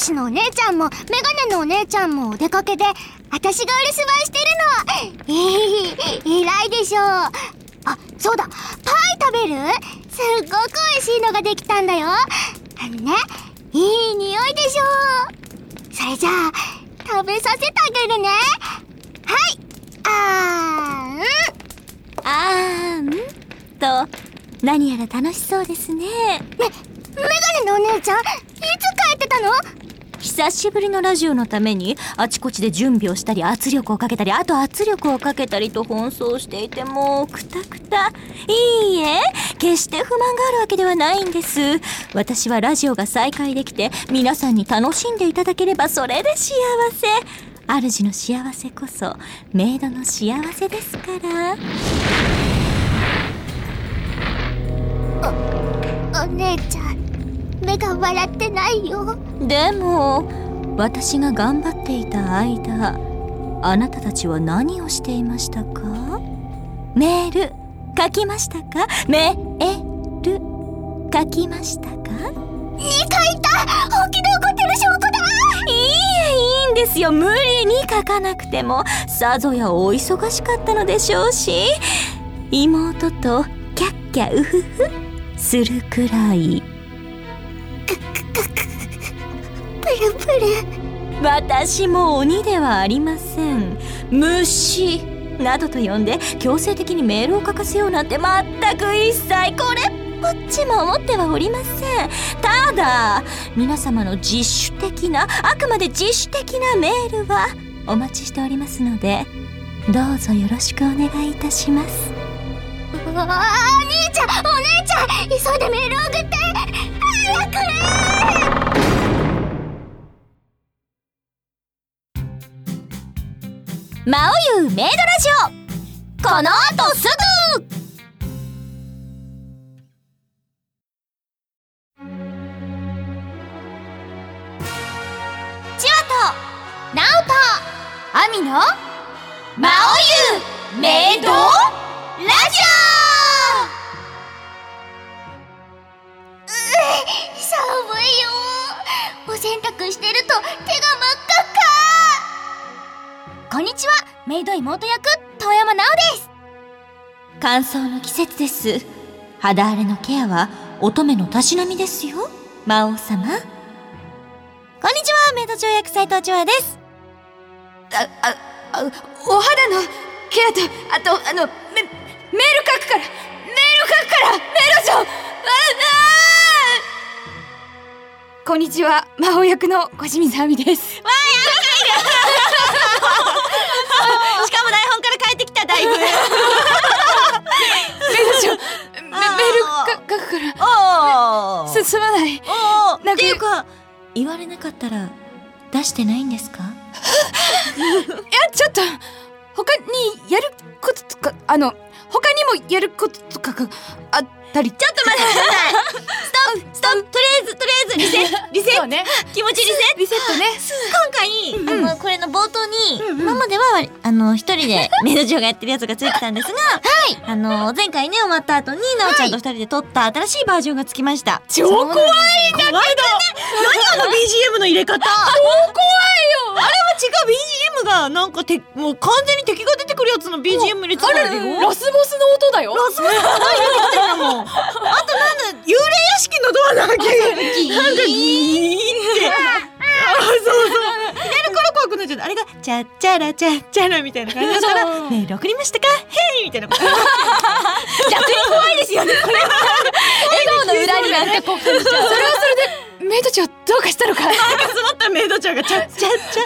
子のお姉ちゃんもメガネのお姉ちゃんもお出かけで私がお留守番してるの。えー、偉いでしょう。あそうだ。パイ食べる？すっごく美味しいのができたんだよ。あのねいい匂いでしょう。それじゃあ食べさせてあげるね。はい。あーん。あーん。と何やら楽しそうですねメガネのお姉ちゃんいつ帰ってたの？久しぶりのラジオのためにあちこちで準備をしたり圧力をかけたりあと圧力をかけたりと奔走していてもうくたくた。いいえ決して不満があるわけではないんです。私はラジオが再開できて皆さんに楽しんでいただければそれで幸せ。主の幸せこそメイドの幸せですから。お姉ちゃん。目が笑ってないよ。でも私が頑張っていた間あなたたちは何をしていましたか？メール書きましたか？メール書きましたか？2回いた。本気で怒ってる証拠だ。いいえいいんですよ。無理に書かなくても。さぞやお忙しかったのでしょうし。妹とキャッキャウフフするくらい プルプル。私も鬼ではありません。虫。などと呼んで強制的にメールを書かせようなんて全く一切これっぽっちも思ってはおりません。ただ皆様の自主的なあくまで自主的なメールはお待ちしておりますのでどうぞよろしくお願いいたします。うわあ兄ちゃんお姉ちゃん急いでメール送って早く魔王ゆメイドラジオ。この後すぐチワとナオ。とアミの魔王ゆメイドラジオ。寒いよ。お洗濯してると手が真っ赤っか。こんにちは。メイド妹役遠山奈緒です。乾燥の季節です。肌荒れのケアは乙女のたしなみですよ。魔王様。こんにちはメイド長役斉藤千和です。あ、あ、あ、お肌のケアと、あと、あの、メ、メール書くから、メール書くから、メール上、あ、あーこんにちは、魔王役の小清水亜美です。しかも台本から帰ってきただいぶメー。ル上、メメールか書くから、おす、すまない。なんかか言われなかったら出してないんですか？いや、ちょっと、他にやることとか、あの、他にもやることとかがあったり。ちょっと待ってストップとりあえずとりあえずリセットリセット。気持ちリセットリセットね。今回、あのこれの冒頭に、今まではあの一人でメイド長がやってるやつがついてたんですが、はい、あの前回ね終わった後になおちゃんと二人で撮った新しいバージョンがつきました。超怖いんだけど。何あの BGM の入れ方。超怖いよ。あれは違う BGM がなんかてもう完全に敵が出てくるやつの BGM 入れてたんだよ。ラスボスの音だよ。ラスボスが何入ってきてんだもん。あとなんだ幽霊屋敷のドアなんかギーなんかギーって。あそうそう。左から怖くなっちゃった。あれがチャッチャラチャッチャラみたいな感じだったらそうメール送りましたかヘイみたいな。逆に怖いですよね。これは。笑顔の裏になんかこうそれはそれでメイド長どうかしたのかなんか。詰まったメイド長がチャッチャッチャ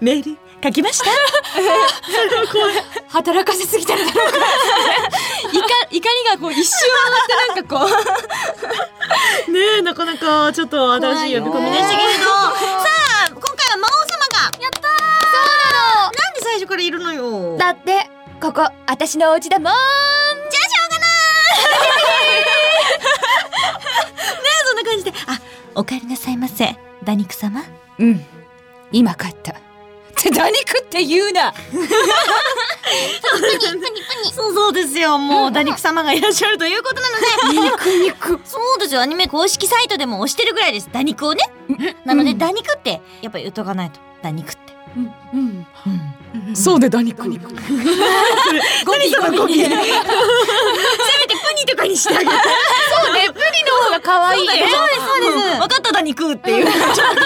メメール書きました？働かせすぎたんだろうか。いか怒りがこう一瞬上がってなんかこう。ねえなかなかちょっと新しい呼び込みでしたけれどさあ今回は魔王様がやったそうなのなんで最初からいるのよだってここ私のお家だもん。じゃあしょうがないねえそんな感じであお帰りなさいませダニク様うん。今帰った。って何食って言うな。そうそうですよ。もう、ダニク様がいらっしゃるということなので。肉肉。そうですよ。アニメ公式サイトでも押してるぐらいです。ダニクをね。なので、ダニクって、やっぱり言っとかないと。ダニクって。うんうんうん。そうでダニクゴキゴキ。せめてプニとかにしてあげて。そうねプリの方が可愛いねそうです、そうです。分かったダニクっていう。ちょっと、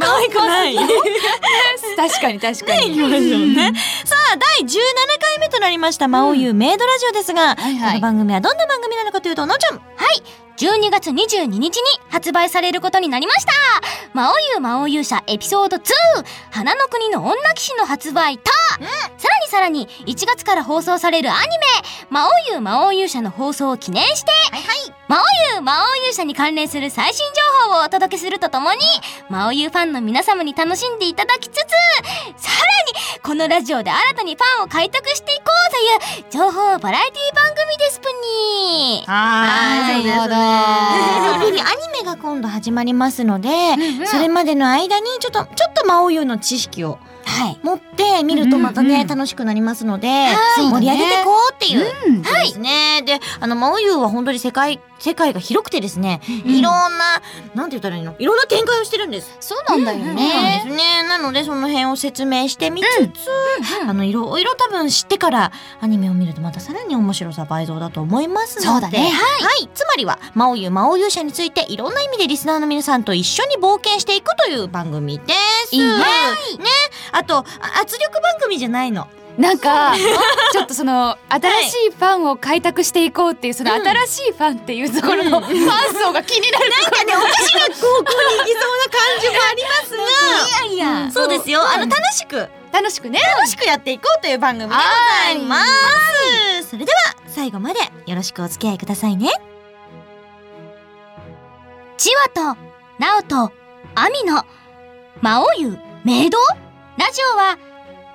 可愛くない。確かに確かに。さあ、第17回目となりました、魔王優メイドラジオですが、はいはいこの番組はどんな番組なのかというと、のんちゃん。12月22日に発売されることになりました。魔王優魔王勇者エピソード2花の国の女騎士の発売と、うん。さらに1月から放送されるアニメ魔王優魔王勇者の放送を記念して、魔王優魔王勇者に関連する最新情報をお届けするとともに魔王優ファンの皆様に楽しんでいただきつつさらにこのラジオで新たにファンを開拓していこうという情報バラエティ番組ですぷに。はいなるほどアニメが今度始まりますので、んうん。それまでの間にちょっと、ちょっと魔王優の知識をはい持って見るとまたね、うんうん楽しくなりますので、い盛り上げていこうっていう。うんそうですね。で、あの、魔王優は本当に世界、世界が広くてですね、いろんな、なんて言ったらいいの？いろんな展開をしてるんです。そうなんだよそうなんねですね。なので、その辺を説明してみつつ、あの、いろいろ多分知ってからアニメを見るとまたさらに面白さ倍増だと思いますので。そうだねはい。つまりは、魔王優、魔王勇者についていろんな意味でリスナーの皆さんと一緒に冒険していくという番組です。いいねね。あと、あ圧力番組じゃないの。なんかちょっとその新しいファンを開拓していこうっていうそのうん。新しいファンっていうところのファン層が気になるな。んかね、おかしな方向に行きそうな感じもありますが。いやいや。そうですよ。あの、楽しく、楽しくね。楽しくやっていこうという番組でございます。それでは、最後までよろしくお付き合いくださいね。チワとナオとアミの魔王優メイドラジオは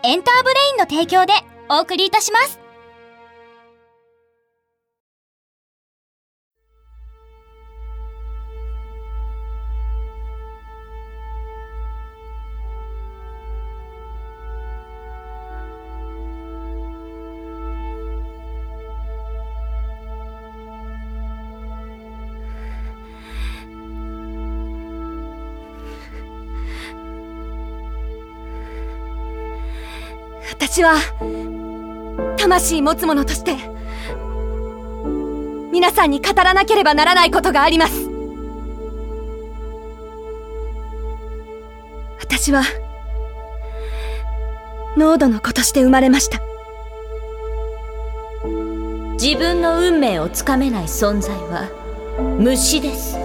エンターブレインの提供でお送りいたします。私は魂持つ者として皆さんに語らなければならないことがあります。私は濃度の子として生まれました。自分の運命をつかめない存在は虫です。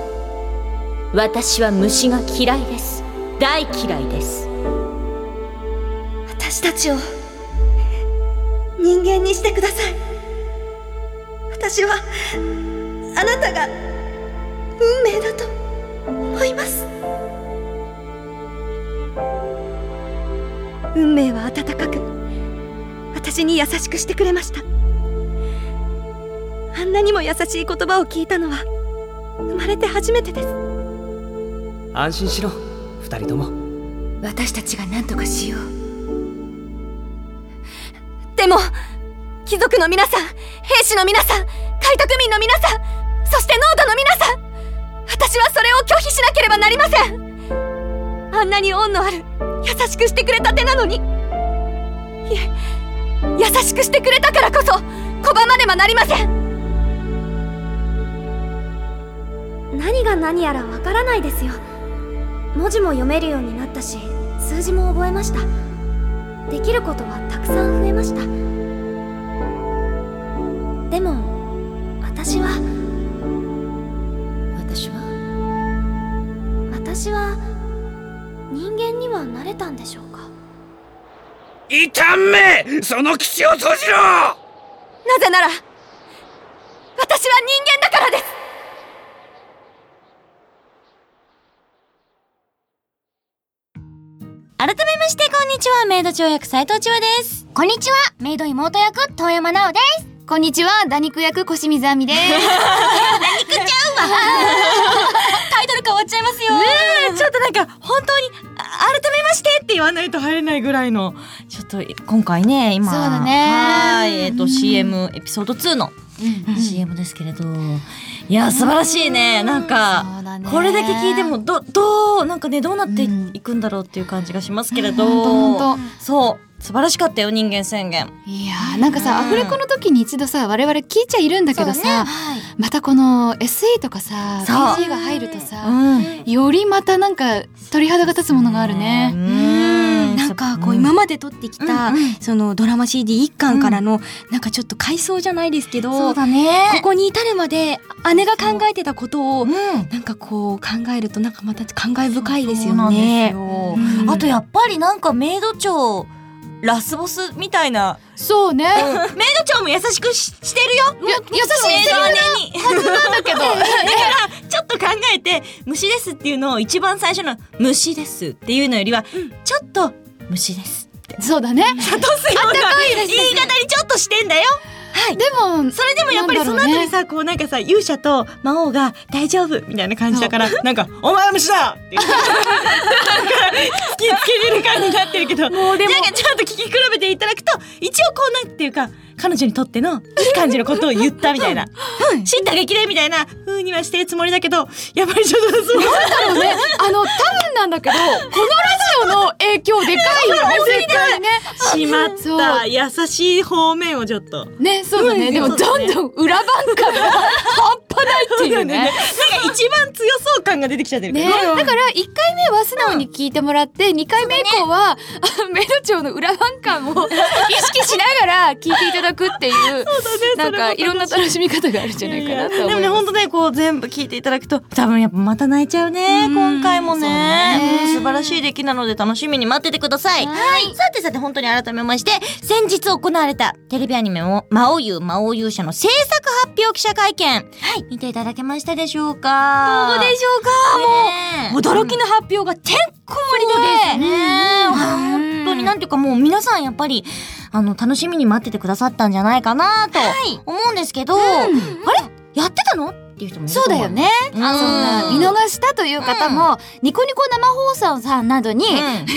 私は虫が嫌いです。大嫌いです。私たちを人間にしてください。私はあなたが運命だと思います。運命は温かく私に優しくしてくれました。あんなにも優しい言葉を聞いたのは生まれて初めてです。安心しろ二人とも。私たちが何とかしようでも貴族の皆さん兵士の皆さん開拓民の皆さんそして濃度の皆さん私はそれを拒否しなければなりませんあんなに恩のある優しくしてくれた手なのにいえ優しくしてくれたからこそ拒まねばなりません何が何やらわからないですよ文字も読めるようになったし数字も覚えましたできることはたくさん増えました。でも私は私は？私は人間にはなれたんでしょうか？いたんめ！その口を閉じろ！なぜなら私は人間だからです改めましてこんにちは。メイド長役斉藤千和です。こんにちは。メイド妹役遠山奈緒です。こんにちは。打肉役小清水亜美です。タイトル変わっちゃいますよ。ねえちょっとなんか本当にあ改めましてって言わないと入れないぐらいのちょっと今回ね今。そうだね。はいえっ、と CM エピソード2の CM ですけれどいや素晴らしいね。なんかこれだけ聞いてもどどうなんかねどうなっていくんだろうっていう感じがしますけれど、そう。素晴らしかったよ人間宣言。いやーなんかさ、うん。アフレコの時に一度さ我々聞いちゃいるんだけどさ、またこの SE とかさ PG が入るとさ、ん。よりまたなんか鳥肌が立つものがあるね。うんなんかこう今まで撮ってきた、うんうん。そのドラマ CD 一巻からの、なんかちょっと回想じゃないですけど、だね。ここに至るまで姉が考えてたことをう。ん。なんかこう考えるとなんかまた感慨深いですよね。よ。うん。あとやっぱりなんかメイド長ラスボスみたいな、そうね。メイド長も優しくししてるよ。や優しいメイド姉にはずなんだけど。だからちょっと考えて虫ですっていうのを一番最初の虫ですっていうのよりは、ちょっと虫です。そうだね。諭すような言い方にちょっとしてんだよ。でもそれでもやっぱりその後にさ、こうなんかさ勇者と魔王が大丈夫みたいな感じだからなんかお前は虫だって言ってなんか突きつけれる感じになってるけど。もうでもなんかちょっと聞き比べていただくと一応こうなんていうか彼女にとってのいい感じのことを言ったみたいな。知った激励みたいな風にはしてるつもりだけどやっぱりちょっとそう。だろうね。あの多分なんだけど、このラジオの影響でかいよね 絶対ね。しまった。優しい方面をちょっと。ねそうだね。でもどんどん裏番感が半 端ないっていうね。なんか一番強そう感が出てきちゃってる。けねど、だから1回目は素直に聞いてもらって2回目以降は、あメイド長の裏番感を意識しながら聞いていただくっていうなんかいろんな楽しみ方があるんじゃないかなと思います。でもね本当ねこう全部聞いていただくと多分やっぱまた泣いちゃうねうん今回もね。そうね。うん素晴らしい出来なので楽しみに待っててください。はい。さてさて本当に改めまして先日行われたテレビアニメも魔王優魔王勇者の制作発表記者会見。はい見ていただけましたでしょうか？どうでしょうか、もう驚きの発表がてんこ盛りでね。本当になんていうかもう皆さんやっぱりあの楽しみに待っててくださったんじゃないかなと思うんですけど、あれ？やってたの？っていう人もそうだよね。うん。あそんな見逃したという方も、ニコニコ生放送さんなどに、うん。などに、うん。ア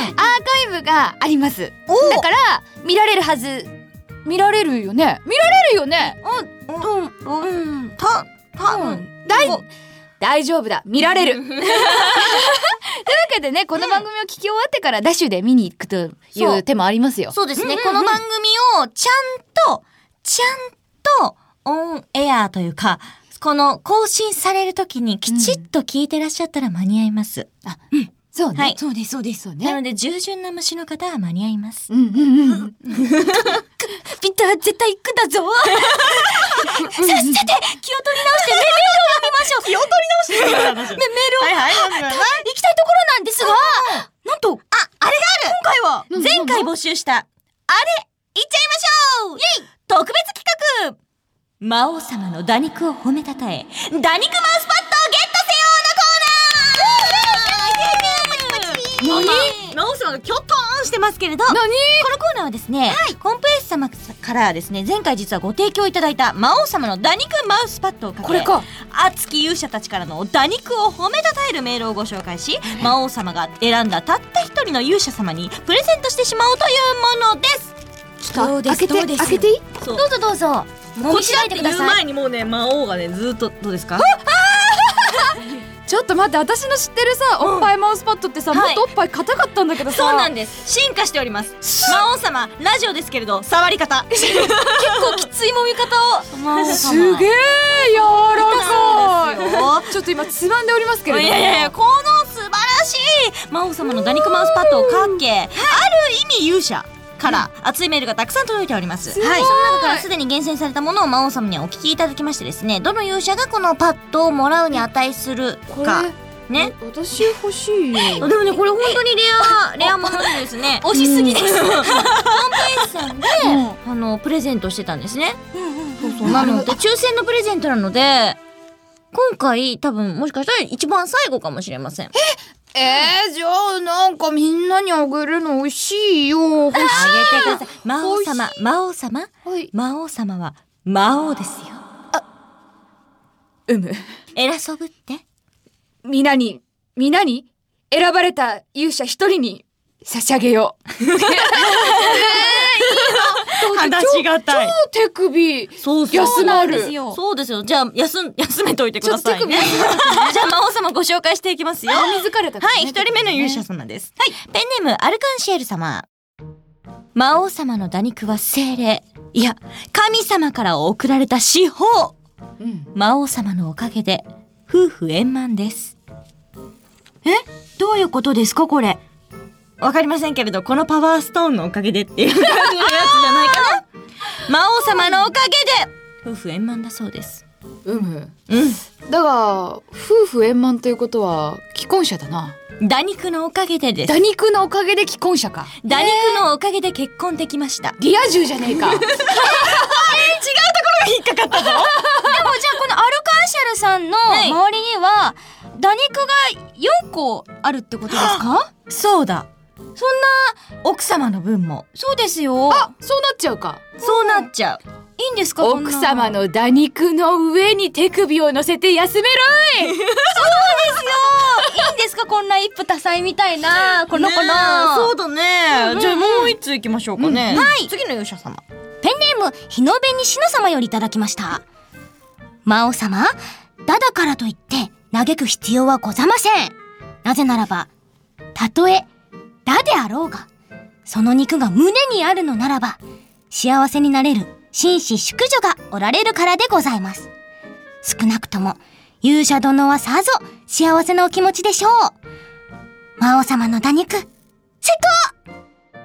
ーカイブがあります。だから見られるはず。見られるよね？見られるよね？うん。うん。た、たぶん。大大丈夫だ。見られる。というわけでね、この番組を聞き終わってからダッシュで見に行くといそうう手もありますよ。そうですね。この番組をちゃんと、ちゃんとオンエアというか、この更新されるときにきちっと聞いてらっしゃったら間に合います。そうね。はいそうです、そうです。そうね。なので、従順な虫の方は間に合います。うんうんうん。ピッター絶対行くんだぞさっさて気を取り直してメールを読みましょう気を取り直してメメールをはいはい。行きたいところなんですがなんとあ、あれがある今回は前回募集した、あれ、いっちゃいましょうイェイ特別企画魔王様の打肉を褒めたたえ、打肉マウスパッドをゲット何？魔王様がキョトーンしてますけれど、こ何のコーナーはですね、コンプレッサ様からですね、前回実はご提供いただいた魔王様の打肉マウスパッドをかけ、これか。熱き勇者たちからの打肉を褒めたたえるメールをご紹介し魔王様が選んだたった一人の勇者様にプレゼントしてしまおうというものです。どうです開けて、どうです開けていい？どうぞどうぞ。もみしないでください。にもうね魔王がねずっとどうですか？ちょっと待って、私の知ってるさ、おっぱいマウスパッドってさ、はい。もっとおっぱい硬かったんだけどさ。そうなんです。進化しております。魔王様ラジオですけれど触り方。結構きつい揉み方。をすげえ柔らかい。ちょっと今つまんでおりますけれども。いやいやいやこの素晴らしい魔王様の打肉マウスパッドをかけ、ある意味勇者から熱いメールがたくさん届いております。はい。その中からすでに厳選されたものを魔王様にお聞きいただきましてですね、どの勇者がこのパッドをもらうに値するこか。れ、ね。私欲しいよ。でもね、これ本当にレア、レアものでですね。押しすぎですホームページさんで、あの、プレゼントしてたんですね。そうそう。なので、抽選のプレゼントなので、今回多分もしかしたら一番最後かもしれません。えー、じゃあなんかみんなにあげるの美味しいよ。あげてください。魔王様、魔王様、はい。魔王様は魔王ですよ。うむ。偉そうぶって。皆に、皆に、選ばれた勇者一人に差し上げよう。話しがたい。超手首。そうそう休なるまる。そうですよ。じゃあ、休ん、休めといてくださいね。じゃあ、魔王様ご紹介していきますよ。水かれたからはい、ね一人目の勇者様です。はい、ペンネーム、アルカンシエル様。魔王様の打肉は精霊。いや、神様から送られた司法。うん魔王様のおかげで、夫婦円満です。え？どういうことですかこれ？わかりませんけれど、このパワーストーンのおかげでっていう感じのやつじゃないかな。魔王様のおかげで、夫婦円満だそうです。うむ。うん。だが、夫婦円満ということは、既婚者だな。打肉のおかげでです。打肉のおかげで既婚者か。打肉のおかげで結婚できました。リア充じゃねえか。引っかかったぞ。でもじゃあこのアルカンシャルさんのはい周りには打肉が4個あるってことですか？そうだ。そんな奥様の分もそうですよあ、そうなっちゃうか。そうなっちゃう。いいんですか奥様の打肉の上に手首を乗せて休めろいいいんですかこんな一夫多妻みたいなこの子の、そうだね。じゃあもう一通行きましょうかね。はい次の勇者様。ペンネーム、日の紅しの様よりいただきました。魔王様、だだからといって、嘆く必要はござません。なぜならば、たとえ、だであろうが、その肉が胸にあるのならば、幸せになれる紳士淑女がおられるからでございます。少なくとも、勇者殿はさぞ幸せなお気持ちでしょう。魔王様の打肉、成功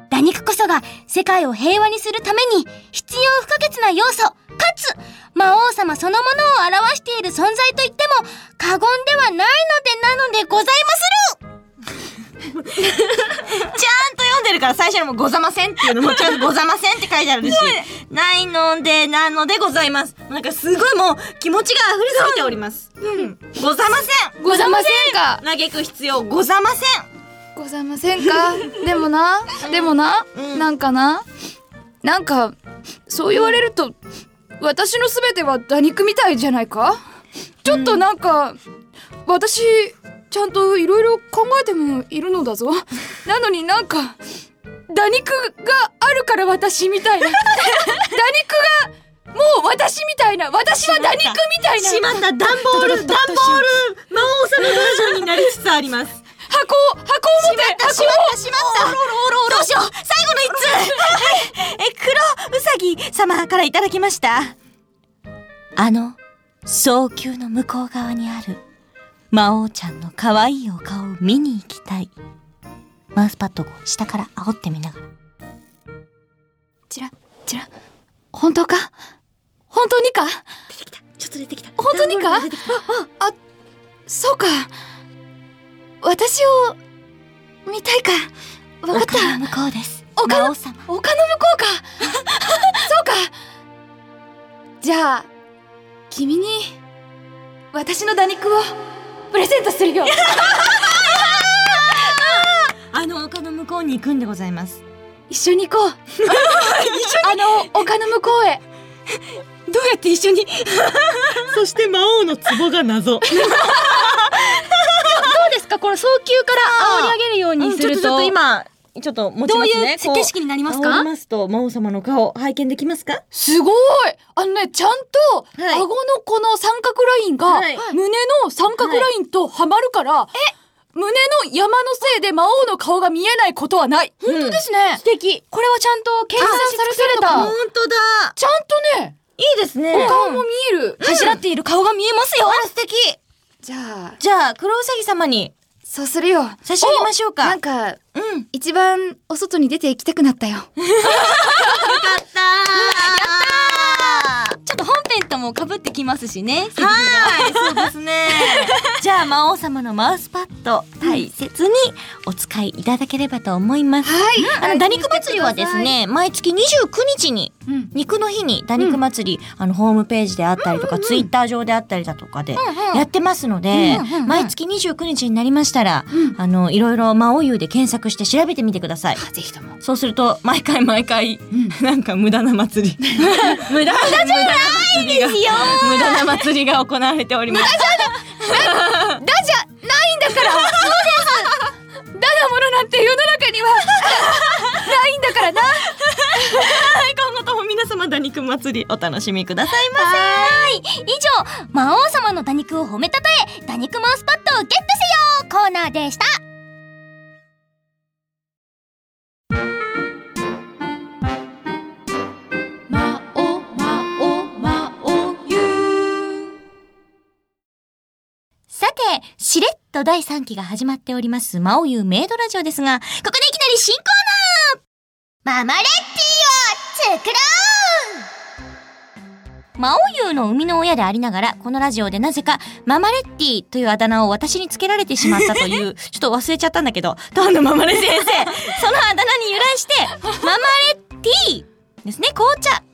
打肉こそが世界を平和にするために必要不可欠な要素、かつ魔王様そのものを表している存在と言っても過言ではないのでなのでございまするちゃんと読んでるから最初にもござませんっていうのもちゃんとござませんって書いてあるし、ないのでなのでございます。なんかすごいもう気持ちが溢れすぎております。うん。ござません。ござませんか？嘆く必要ござません。ござませんか？でもな、でもな、うん。なんかな、なんか、そう言われると、私のすべては打肉みたいじゃないか？ちょっとなんか、私、ちゃんといろいろ考えてもいるのだぞ。なのになんか、打肉があるから私みたいな。打肉が、もう私みたいな。私は打肉みたいな。しまった段ボール段ボール魔王様バージョンになりつつあります。箱を、箱を持って、しまったしまったどうしよう最後の一通はいえ、黒うさぎ様からいただきました。あの、早急の向こう側にある魔王ちゃんの可愛いお顔を見に行きたい。マウスパッドを下から煽ってみながら。ちら、ちら、本当か？本当にか？ちょっと出てきた。本当にか？段ボールが出てきたあ、そうか。私を、見たいか？わかった。丘の向こうです。丘の魔王様。丘の向こうか？そうか。じゃあ、君に、私の打肉を、プレゼントするよ。あの丘の向こうに行くんでございます。一緒に行こう。あの、丘の向こうへ。どうやって一緒に？そして魔王の壺が謎。どうですか？これ早急から煽り上げるようにすると,、ちょっとちょっと今ちょっと持ちどうますね。いう景色になります煽かりますと魔王様の顔拝見できますか？すごいあのね、ちゃんと、はい顎のこの三角ラインが、はい胸の三角ラインとはまるから、胸の山のせいで魔王の顔が見えないことはない。本当ですね。素敵。これはちゃんと計算されてるの本か。当だ。ちゃんとね、いいですね。お顔も見える。柱っている顔が見えますよ、素敵。じゃあ、じゃあ黒うさぎ様にそうするよ。差し上げましょうか。なんか、うん。一番お外に出て行きたくなったよ。よかった ちょっと本編とも被ってきますしねはい、そうですね。じゃあ魔王様のマウスパッド大切にお使いいただければと思います。はい。あの、打肉祭りはですね、毎月29日に、うん。肉の日に打肉祭り、あの、ホームページであったりとか、ツイッター上であったりだとかで、やってますので、毎月29日になりましたら、あの、いろいろ魔王湯で検索して調べてみてください。ぜひとも。そうすると、毎回毎回、なんか無駄な祭り。無駄無駄じゃない祭りが無駄な祭りが行われております。だじゃないんだから。そうです。だなものなんて世の中には。ないんだからな。はい今後とも皆様打肉祭りお楽しみくださいませ。以上魔王様の打肉を褒めたたえ打肉マウスパッドをゲットせよコーナーでしたてしれっと第3期が始まっております魔王優メイドラジオですがここでいきなり新コーママレッティを作ろ魔王優の生みの親でありながら、このラジオでなぜか、ママレッティというあだ名を私につけられてしまったという、ちょっと忘れちゃったんだけど、どんどんママレ先生、そのあだ名に由来して、ママレッティですね、紅茶。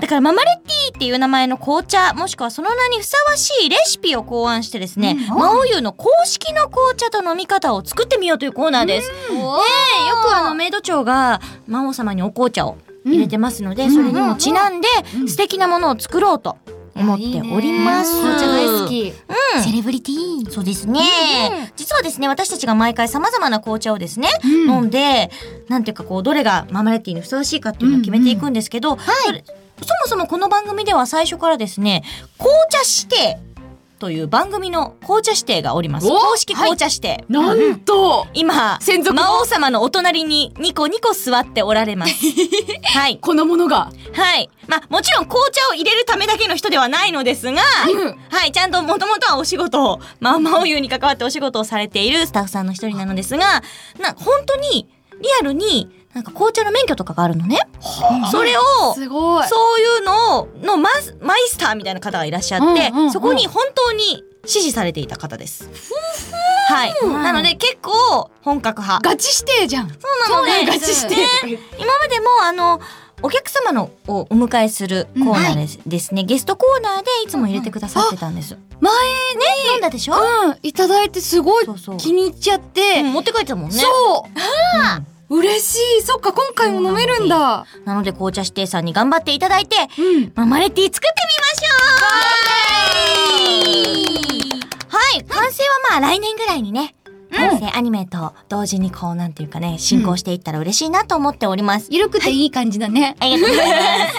だからママレッティっていう名前の紅茶、もしくはその名にふさわしいレシピを考案してですね、魔王優の公式の紅茶と飲み方を作ってみようというコーナーです。ねえよくあのメイド長が魔王様にお紅茶を入れてますので、それにもちなんで素敵なものを作ろうと思っております。紅茶大好き。うん。セレブリティそうですね。実はですね、私たちが毎回様々な紅茶をですね、飲んで、なんていうかこう、どれがママレッティにふさわしいかっていうのを決めていくんですけど、それそもそもこの番組では最初からですね、紅茶指定という番組の紅茶指定がおります。お公式紅茶指定。なんと今、専属の魔王様のお隣にニコニコ座っておられます。はい。このものがはい。まあ、もちろん紅茶を入れるためだけの人ではないのですが、うんはい、ちゃんともともとはお仕事を、まあ、魔王湯に関わってお仕事をされているスタッフさんの一人なのですが、な、本当に、リアルに、なんか紅茶の免許とかがあるのね。それを、すごいそういうのを、のマスマイスターみたいな方がいらっしゃって、うんうんうんそこに本当に支持されていた方です。はい。なので結構本格派。ガチ指定じゃんそうなので、ガチ指定ね今までもあの、お客様のをお迎えするコーナーです,、ですね。ゲストコーナーでいつも入れてくださってたんです。前飲んだでしょ、うんいただいてすごいそうそう気に入っちゃってうん持って帰ってたもんね。そう嬉しい。そっか今回も飲めるんだ。なので紅茶指定さんに頑張っていただいて、うん。ママレッティ作ってみましょう。はい。完成はまあ来年ぐらいにね、完成アニメと同時にこうなんていうかね、進行していったら嬉しいなと思っております。ゆるくてい。い感じだね。ありがとうございます。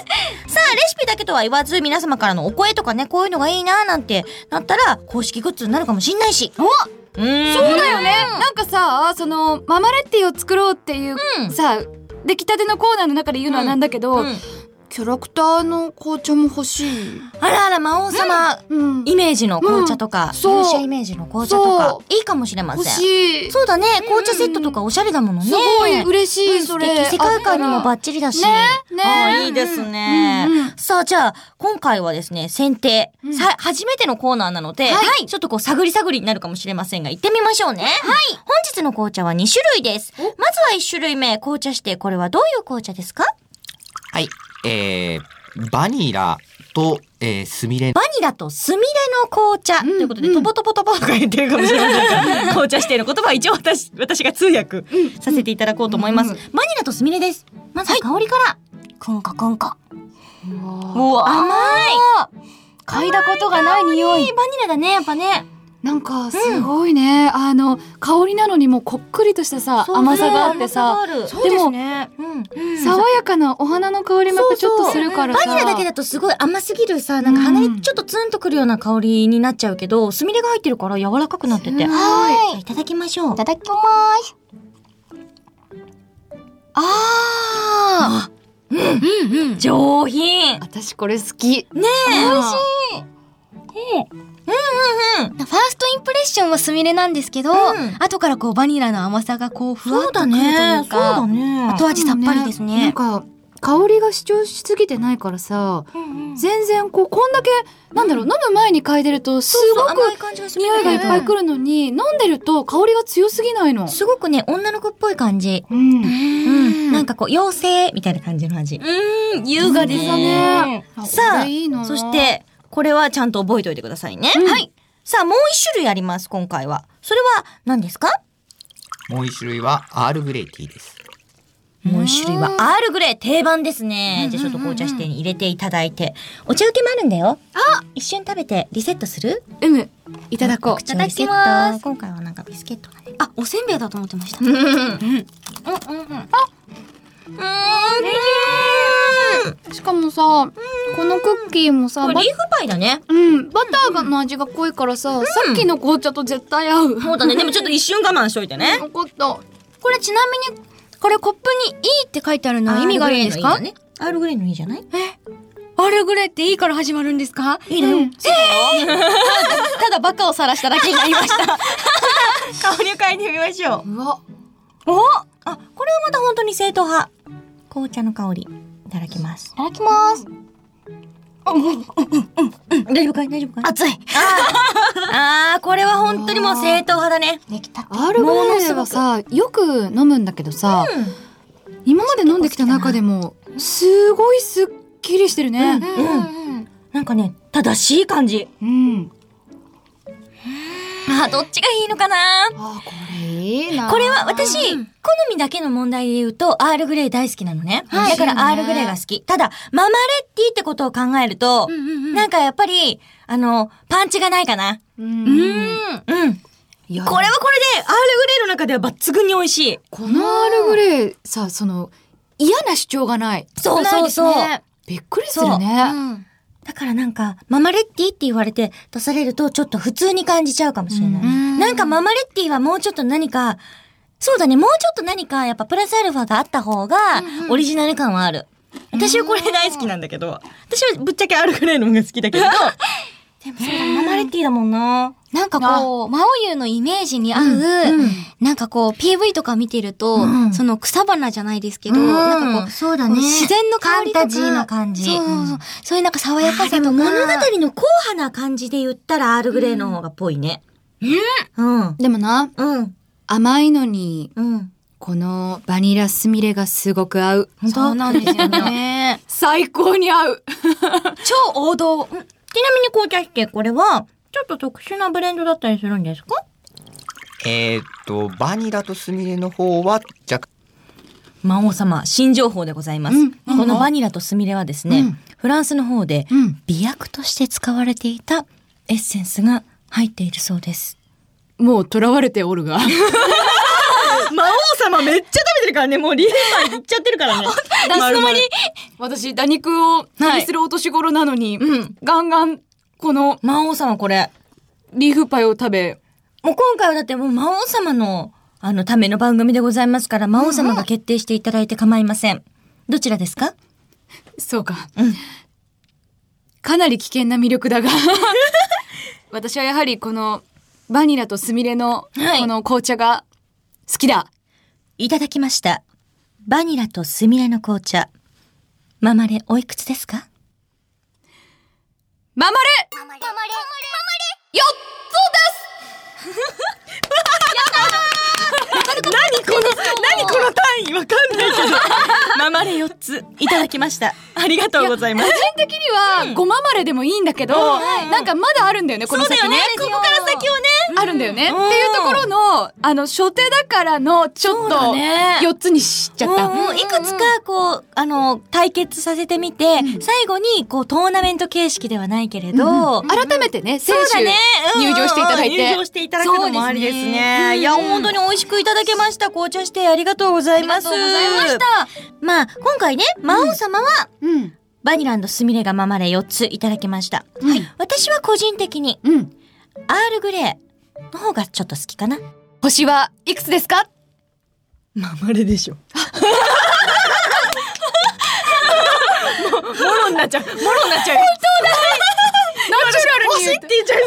さあ、レシピだけとは言わず、皆様からのお声とかね、こういうのがいいななんてなったら、公式グッズになるかもしんないし。おうん。そうだよね。なんかさそのママレッティを作ろうっていううん。さ出来たてのコーナーの中で言うのはなんだけど、うんキャラクターの紅茶も欲しい。あらあら、魔王様、うん。イメージの紅茶とか、うん。そう。勇者イメージの紅茶とかそ、いいかもしれません。欲しい。そうだね、紅茶セットとかおしゃれだものね。すごい嬉しい、うんそれ。素敵。世界観にもバッチリだし。ねね。あいいですね。うんうん。さあ、じゃあ、今回はですね、選定、うん。さ、初めてのコーナーなので、はい。ちょっとこう、探り探りになるかもしれませんが、行ってみましょうね。はい。本日の紅茶は2種類です。まずは1種類目、紅茶指定、これはどういう紅茶ですか？はい。えー、バニラと、えー、スミレバニラとスミレの紅茶、ということで、とぼとぼとぼとか言ってるかもしれませんが、紅茶指定の言葉は一応私、私が通訳させていただこうと思います。バニラとスミレです。まずは香りから。くんかくんか。うわ甘い嗅いだことがない匂いいいバニラだね、やっぱね。なんかすごいね、あの香りなのにもうこっくりとしたさ甘さがあってさ。ですね。うん。爽やかなお花の香りもちょっとするからさ。バニラだけだとすごい甘すぎるさ、なんか鼻にちょっとツンとくるような香りになっちゃうけど、スミレが入ってるから柔らかくなってて。すごい。い。ただきましょう。い。ただきます。あー。上品。私これ好き。ねえ。美味しい。ファーストインプレッションはスミレなんですけど、ん後からこうバニラの甘さがこうふわっそうだとくるというね。そうか、だね。後味さっぱりですなんね。か香りが主張しすぎてないからさ全然こうこんだけなんだろう、飲む前に嗅いでるとすごく匂いがいっぱいくるのに、飲んでると香りが強すぎないの。すごくね、女の子っぽい感じ。うん。うん。なんかこう、妖精みたいな感じの味。うん、優雅ですだね。さあそし、て、これはちゃんと覚えておいてくださいね。はい。さあ、もう一種類あります、今回は。それは何ですか？もう一種類はアールグレイティーです。もう一種類はアールグレー定番ですね。じゃあちょっと紅茶指定に入れていただいて。お茶受けもあるんだよ。あ一瞬食べてリセットする？うむいただこう口のリセット。今回はなんかビスケットがね。あ、おせんべいだと思ってました。しかもさこのクッキーもさバこれリーフパイだね。うんバターがの味が濃いからさ、さっきの紅茶と絶対合うそうだね。でもちょっと一瞬我慢しといてね。よかったこれちなみに、これコップにいいって書いてあるのは意味があるんですか？アールグレーのいいよねアールグレーのいいじゃない？アールグレーっていいから始まるんですか？いいだよ。ただバカを晒しただけになりました。香りを変えてみましょう。うわおあ、これはまた本当に正統派。紅茶の香り。いただきます。いただきます。大丈夫かい？大丈夫かい？熱い。あー、これは本当にもう正統派だね。できた。アールグレーはさよく飲むんだけどさ、今まで飲んできた中でもすごいすっきりしてるねうん。なんかね、正しい感じ。うん、あー、どっちがいいのかなあここれは私、好みだけの問題で言うと、アールグレー大好きなのね。はいだからアールグレーが好き。ただ、ママレッティってことを考えると、なんかやっぱり、あの、パンチがないかな。ううんん。うん。いやこれはこれで、アールグレーの中では抜群に美味しい。このアールグレーさその嫌な主張がないそうそうそう。びっくりするねだからなんか、ママレッティって言われて出されるとちょっと普通に感じちゃうかもしれない。うんなんかママレッティはもうちょっと何か、そうだね、もうちょっと何かやっぱプラスアルファがあった方がオリジナル感はある。私はこれ大好きなんだけど、私はぶっちゃけアールグレーの方が好きだけど、でもそうだ、ママレッティだもんな。なんかこう、マオユのイメージに合う、なんかこう、PV とか見てると、うんその草花じゃないですけど、なんかこう、そうだこう自然の香りとか。ファンな感じ。そうそうそう。そういうなんか爽やかさとか。物語の硬派な感じで言ったらアールグレーの方がぽいね。うん。でもなうん。甘いのにうん。このバニラスミレがすごく合うそうなんですよね。最高に合う超王道。ちなみに紅茶ってこれは、ちょっと特殊なブレンドだったりするんですか？えーっとバニラとスミレの方は若魔王様、新情報でございます。うん。このバニラとスミレはですね、うん。フランスの方でうん。美薬として使われていたエッセンスが入っているそうです。もう囚われておるが 魔王様めっちゃ食べてるからね、もうリーフパイいっちゃってるからね。だその間に私打肉を気にするお年頃なのに、うん。ガンガンこの魔王様これ。リーフパイを食べもう今回はだってもう魔王様のあのための番組でございますから、魔王様が決定していただいて構いません。どちらですか？そうか、うんかなり危険な魅力だが 私はやはりこのバニラとスミレのはいこの紅茶が好きだ、いただきました。バニラとスミレの紅茶。ママレおいくつですか？ママレ。ママレ。ママレ。よっ何この、何この単位わかんないけど。ママレ4つ。いただきました。ありがとうございます。個人的にはごままれでもいいんだけど、なんかまだあるんだよねこの先ね。ここから先をね。あるんだよね、うん。っていうところのあの初手だからのちょっとね。4つにしちゃった、もういくつかこう、あの、対決させてみて、最後にこうトーナメント形式ではないけれど、改めてね選手入場していただいて、入場していただくのもありです。ね。いや、本当に美味しくいただけました。紅茶してありがとうございます。ありがとうございました。まあ、今回ね、魔王様は、うんバニラスミレがママレ4ついただきました。はい。私は個人的に、うんアールグレーの方がちょっと好きかな。星はいくつですか？ママレでしょ。ももろになっちゃう。もろになっちゃう。ナチュラルに言って言っちゃうナ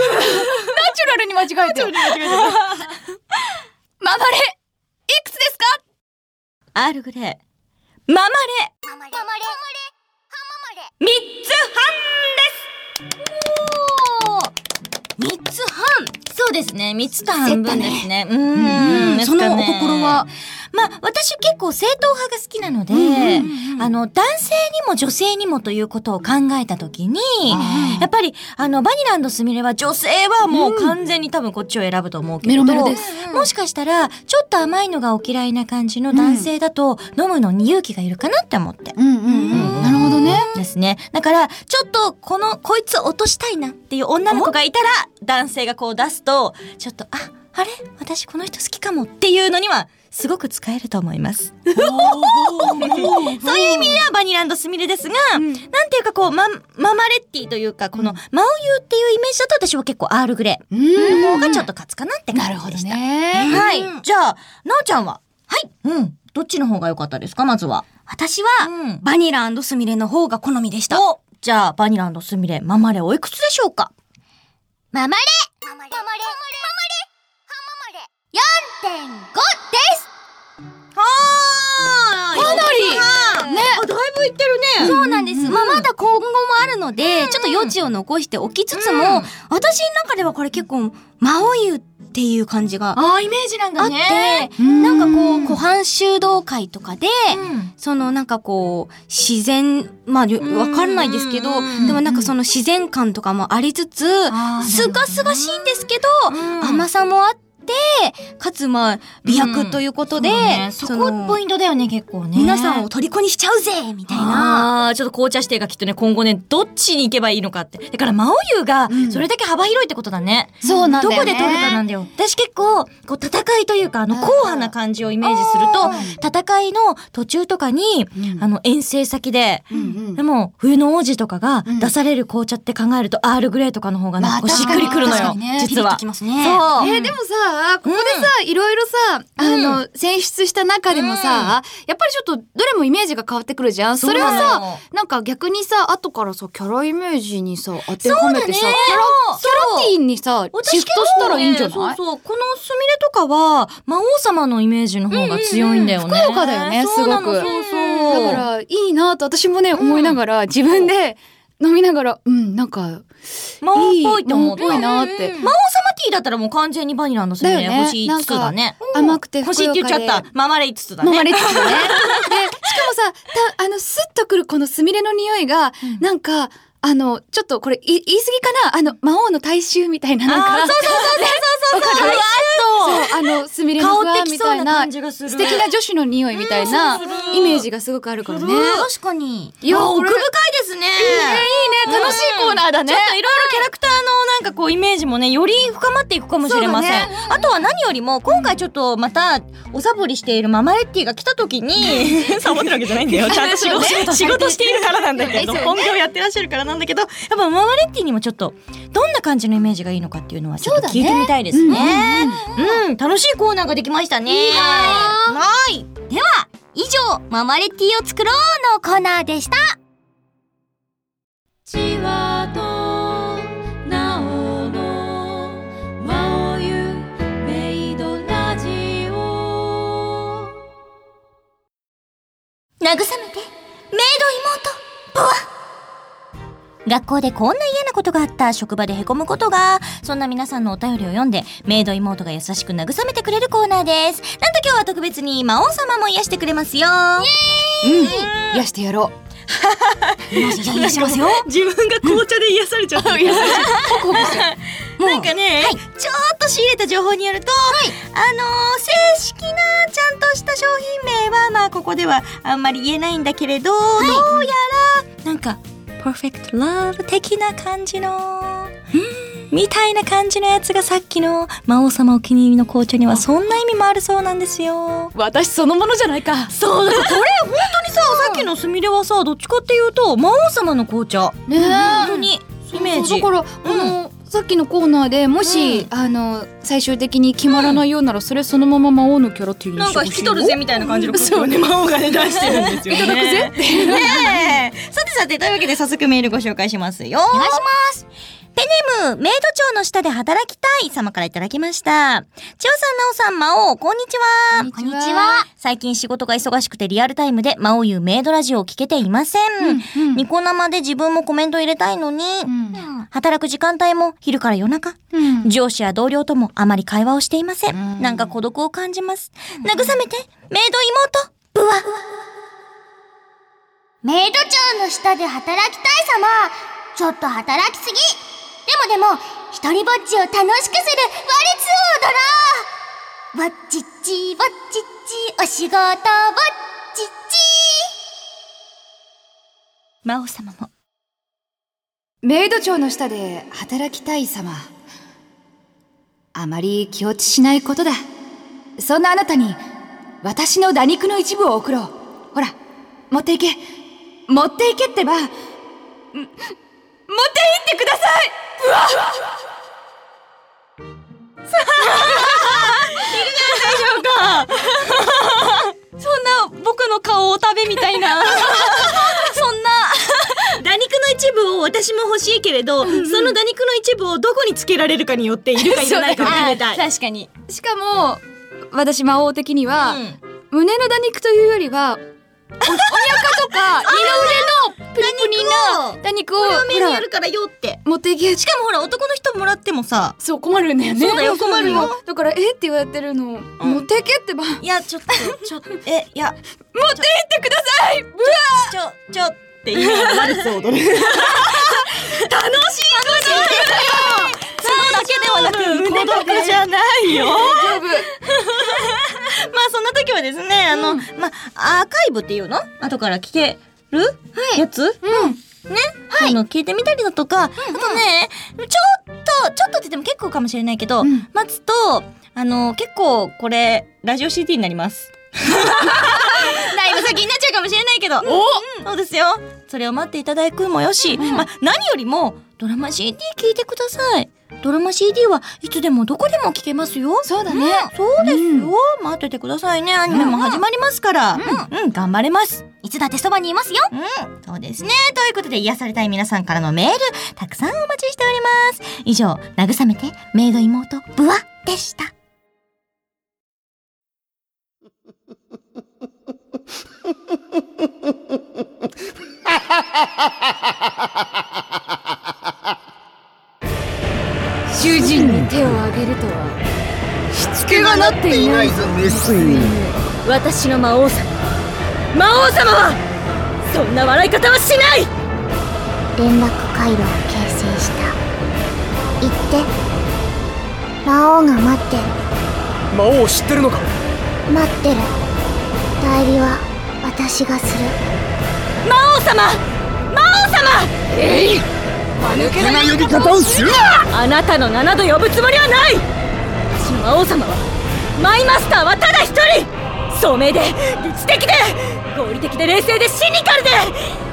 チュラルに間違えてママレいくつですか？アールグレー。ママレ。ママレ。ママレ。3つ半です三つ半そそうですね。三つと半分ですね。ううんん。そのお心は？まあ、私結構正統派が好きなので、あの、男性にも女性にもということを考えたときに、やっぱり、あの、バニランドスミレは女性はもう完全に多分こっちを選ぶと思うけれど、メロメロですもしかしたら、ちょっと甘いのがお嫌いな感じの男性だと、飲むのに勇気がいるかなって思って。うんうんうん。なるほどね。ですね。だから、ちょっと、この、こいつ落としたいなっていう女の子がいたら、男性がこう出すと、ちょっと、あ、あれ？私この人好きかもっていうのには、すごく使えると思います。そういう意味ではバニランドスミレですが、なんていうかこう、ま、ママレッティというか、この、マオユっていうイメージだと私は結構アールグレーの方がちょっと勝つかなってなるほど感じでした。ね。はい。じゃあ、なおちゃんは？はい。うん。どっちの方が良かったですか？まずは。私は、うんバニラスミレの方が好みでした。おじゃあ、バニラスミレ、ママレおいくつでしょうか？ママレママレママレママレママレ4.5です。あーかなり。ね。あだいぶいってるね。そうなんです。まあ、まだ今後もあるので、ちょっと余地を残しておきつつも、うん私の中ではこれ結構、魔王湯っていう感じがあああ、イメージなんだっね。て、なんかこう、湖畔修道会とかで、うん。そのなんかこう、自然、まあ、よわかんないですけど、うんでもなんかその自然感とかもありつつ、すがすがしいんですけど、うん。甘さもあって、かつまあ、美白ということで、そうねそこのポイントだよね、結構ね。皆さんを虜にしちゃうぜみたいな。ああー、ちょっと紅茶指定がきっとね、今後ね、どっちに行けばいいのかって。だから、魔王湯が、それだけ幅広いってことだね。そうなんだよねどこで取るかなんだよ。私結構、こう、戦いというか、あの、硬派な感じをイメージすると、戦いの途中とかに、あの、遠征先で、でも、冬の王子とかが出される紅茶って考えると、アールグレーとかの方がなんかしっくりくるのよね。実は。きますね。そう。えーでもさ、ここでさ、いろいろさ、あの、選出した中でもさ、やっぱりちょっと、どれもイメージが変わってくるじゃん。それはそうなのさ、なんか逆にさ、後からさ、キャライメージにさ、当てはめてさ、キャラ、キャラティーンにさ、シフトしたらいいんじゃない？そうそう。このスミレとかは、魔王様のイメージの方が強いんだよね。ふくよかだよねすごく。そうそう。だから、いいなと私もね、思いながら、自分で飲みながら、うん、なんか、魔王っぽいと思った。いい魔王っぽいなって魔王様ティーだったらもう完全にバニラのスミレだよね星5つだね。甘くてふく星っよかでて言っちゃった。ママレ5つだね。ママレッツだね。で、しかもさ、た、あの、スッとくるこのスミレの匂いが、なんか、あの、ちょっとこれ、い言い過ぎかな？あの、魔王の大衆みたいな、なんか。そうそうそうそうそうそう。そう、あの、スミレのふみたいな、素敵な女子の匂いみたいなイメージがすごくあるからね。確かに。いや、奥深いですね。いいね、いいね楽しいコーナーだねちょっといろいろキャラクターのなんかこうイメージもね、より深まっていくかもしれません。そうだあとは何よりも、今回ちょっとまた、おサボりしているママレッティが来た時に、サボってるわけじゃないんだよ。ちゃんと仕事、仕事しているからなんだけど、本業やってらっしゃるからなんだけど、やっぱママレッティにもちょっと、どんな感じのイメージがいいのかっていうのはちょっと聞いてみたいですね。うん、楽しいコーナーができましたね。はい。では以上ママレッティを作ろうのコーナーでしたちわとなおのまおゆメイドラジオ。慰めてメイド妹ボワ学校でこんな嫌なことがあった、職場で凹むことが、そんな皆さんのお便りを読んで、メイド妹が優しく慰めてくれるコーナーです。なんと今日は特別に魔王様も癒してくれますよ。癒してやろじゃあ癒しますよ。自分が紅茶で癒されちゃった。癒されちゃった。なんかね、ちょっと仕入れた情報によると、あのー正式なちゃんとした商品名は、まあここではあんまり言えないんだけれど、どうやら、なんか、パーフェクトラブ的な感じの、うんみたいな感じのやつがさっきの魔王様お気に入りの紅茶にはそんな意味もあるそうなんですよ。う。私そのものじゃないか。そうだからこれ本当にさ、さっきのスミレはさどっちかっていうと魔王様の紅茶ね本当にイメージだから、この、さっきのコーナーでもし、あの、最終的に決まらないようなら、それそのまま魔王のキャラティーになんか引き取るぜみたいな感じのそうね魔王がね出してるんですよね。いただくぜ ねえ。さてさて、というわけで早速メールご紹介しますよ。お願いしますペネム、メイド長の下で働きたい様からいただきました。千代さん、なおさん、魔王、こんにちは。こんにちは最近仕事が忙しくてリアルタイムで魔王ゆうメイドラジオを聞けていません。ニコ生で自分もコメント入れたいのに、働く時間帯も昼から夜中、上司や同僚ともあまり会話をしていません。なんか孤独を感じます。慰めて、メイド妹、ブワ。メイド長の下で働きたい様ちょっと働きすぎでもでも一人ぼっちを楽しくするワルツを踊ろうわっちっちわっちっちお仕事わっちっち魔王様も。メイド長の下で働きたい様。あまり気落ちしないことだ。そんなあなたに、私の打肉の一部を送ろう。ほら、持っていけ。持っていけってば。ん持っていってくださいうわそんな僕の顔を食べみたいな。そんな。打肉の一部を私も欲しいけれど、その打肉の一部をどこにつけられるかによっているかいらないか決めたい。確かに。しかも、私魔王的には、うん胸の打肉というよりは、おお腹とか、二の腕のプニプニな打肉を、これを目にほらやるからよって。持っていけ。しかもほら男の人もらってもさ、そう困るんだよね。そうだよ 困るよ。だから、え？って言われてるの、持っていけってば。持っていやちょっと、ちょっと、え、いや、いってくださいうわちょ、ちょって言いながらワル踊る。楽しいそうだけではなく、孤独じゃないよ。大丈夫。まあそんな時はですね、あの、まあアーカイブっていうの？後から聞ける、やつ、ね、はい、あの聞いてみたりだとか、あとね、ちょっと、ちょっとって言っても結構かもしれないけど、ん。待つと、あの、結構これ、ラジオ CD になります。だいぶ先になっちゃうかもしれないけど。うんそうですよ。それを待っていただくもよし、まあ何よりも、ドラマ CD 聞いてください。ドラマ CD はいつでもどこでも聞けますよ。そうだね。そうですよ、待っててくださいね。アニメも始まりますから。うん、うん、頑張れます。いつだってそばにいますようん、そうですね。ということで、癒されたい皆さんからのメール、たくさんお待ちしております。以上、慰めて、メイド妹、ブワでした。主人に手を挙げるとは、しつけがなっていないぞ、メス。犬。私の魔王様。魔王様はそんな笑い方はしない。連絡回路を形成した。行って。魔王が待ってる。魔王を知ってるのか？待ってる。代理は私がする。魔王様！魔王様！えい！間抜けな呼び方をするなあなたの名など呼ぶつもりはない私の魔王様はマイマスターはただ一人。聡明で理知的で合理的で。冷静でシニカルで。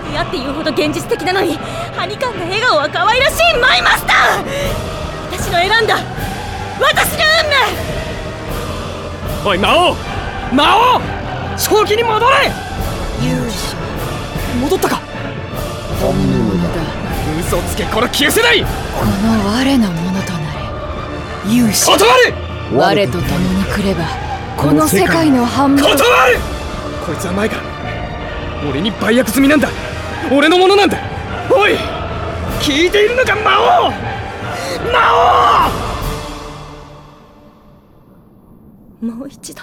嫌っていうほど現実的なのにはにかんだ笑顔は可愛らしいマイマスター。私の選んだ。私の運命。おい魔王魔王正気に戻れ。勇者戻ったか嘘つけこの旧世代。この我のものとなれ。勇者。断る。我と共に来ればこの世界の半分。断る。こいつは前から俺に売約済みなんだ。俺のものなんだ。おい聞いているのか魔王魔王もう一度、